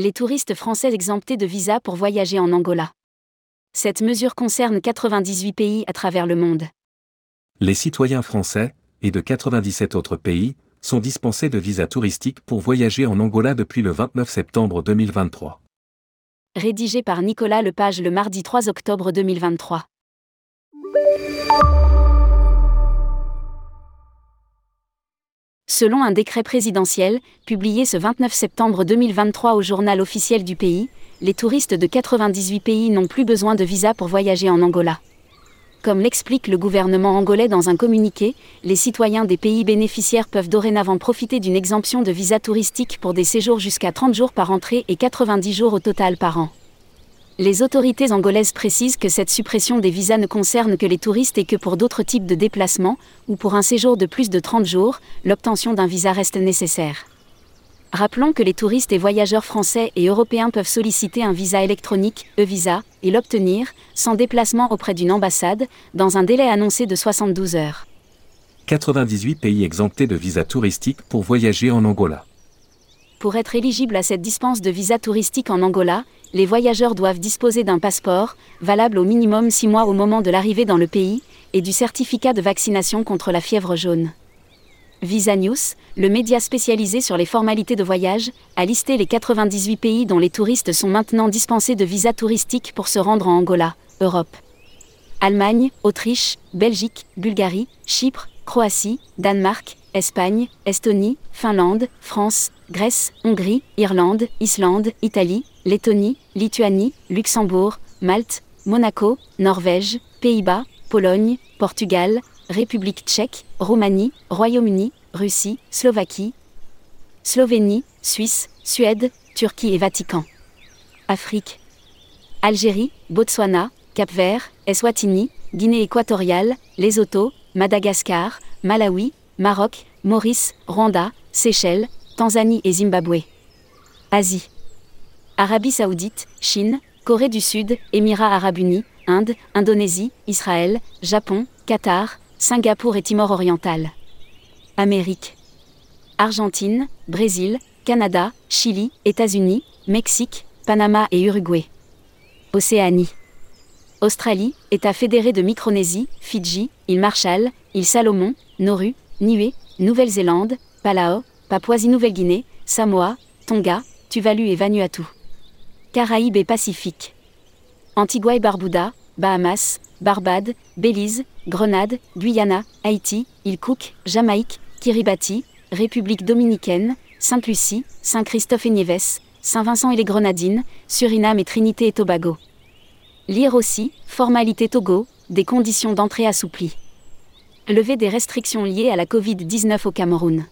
Les touristes français exemptés de visa pour voyager en Angola. Cette mesure concerne 98 pays à travers le monde. Les citoyens français, et de 97 autres pays, sont dispensés de visa touristique pour voyager en Angola depuis le 29 septembre 2023. Rédigé par Nicolas Lepage le mardi 3 octobre 2023. Selon un décret présidentiel, publié ce 29 septembre 2023 au journal officiel du pays, les touristes de 98 pays n'ont plus besoin de visa pour voyager en Angola. Comme l'explique le gouvernement angolais dans un communiqué, les citoyens des pays bénéficiaires peuvent dorénavant profiter d'une exemption de visa touristique pour des séjours jusqu'à 30 jours par entrée et 90 jours au total par an. Les autorités angolaises précisent que cette suppression des visas ne concerne que les touristes et que pour d'autres types de déplacements, ou pour un séjour de plus de 30 jours, l'obtention d'un visa reste nécessaire. Rappelons que les touristes et voyageurs français et européens peuvent solliciter un visa électronique, e-visa, et l'obtenir, sans déplacement auprès d'une ambassade, dans un délai annoncé de 72 heures. 98 pays exemptés de visa touristique pour voyager en Angola. Pour être éligible à cette dispense de visa touristique en Angola, les voyageurs doivent disposer d'un passeport, valable au minimum 6 mois au moment de l'arrivée dans le pays, et du certificat de vaccination contre la fièvre jaune. Visa News, le média spécialisé sur les formalités de voyage, a listé les 98 pays dont les touristes sont maintenant dispensés de visa touristique pour se rendre en Angola, Europe. Allemagne, Autriche, Belgique, Bulgarie, Chypre, Croatie, Danemark, Espagne, Estonie, Finlande, France, Grèce, Hongrie, Irlande, Islande, Italie, Lettonie, Lituanie, Luxembourg, Malte, Monaco, Norvège, Pays-Bas, Pologne, Portugal, République tchèque, Roumanie, Royaume-Uni, Russie, Slovaquie, Slovénie, Suisse, Suède, Turquie et Vatican. Afrique. Algérie, Botswana, Cap-Vert, Eswatini, Guinée équatoriale, Lesotho, Madagascar, Malawi, Maroc, Maurice, Rwanda, Seychelles, Tanzanie et Zimbabwe. Asie. Arabie saoudite, Chine, Corée du Sud, Émirats arabes unis, Inde, Indonésie, Israël, Japon, Qatar, Singapour et Timor oriental. Amérique. Argentine, Brésil, Canada, Chili, États-Unis, Mexique, Panama et Uruguay. Océanie. Australie, État fédéré de Micronésie, Fidji, île Marshall, île Salomon, Nauru, Niue, Nouvelle-Zélande, Palau, Papouasie-Nouvelle-Guinée, Samoa, Tonga, Tuvalu et Vanuatu. Caraïbes et Pacifique. Antigua et Barbuda, Bahamas, Barbade, Belize, Grenade, Guyana, Haïti, île Cook, Jamaïque, Kiribati, République dominicaine, Sainte-Lucie, Saint-Christophe et Nieves, Saint-Vincent et les Grenadines, Suriname et Trinité et Tobago. Lire aussi, formalité Togo, des conditions d'entrée assouplies. Lever des restrictions liées à la Covid-19 au Cameroun.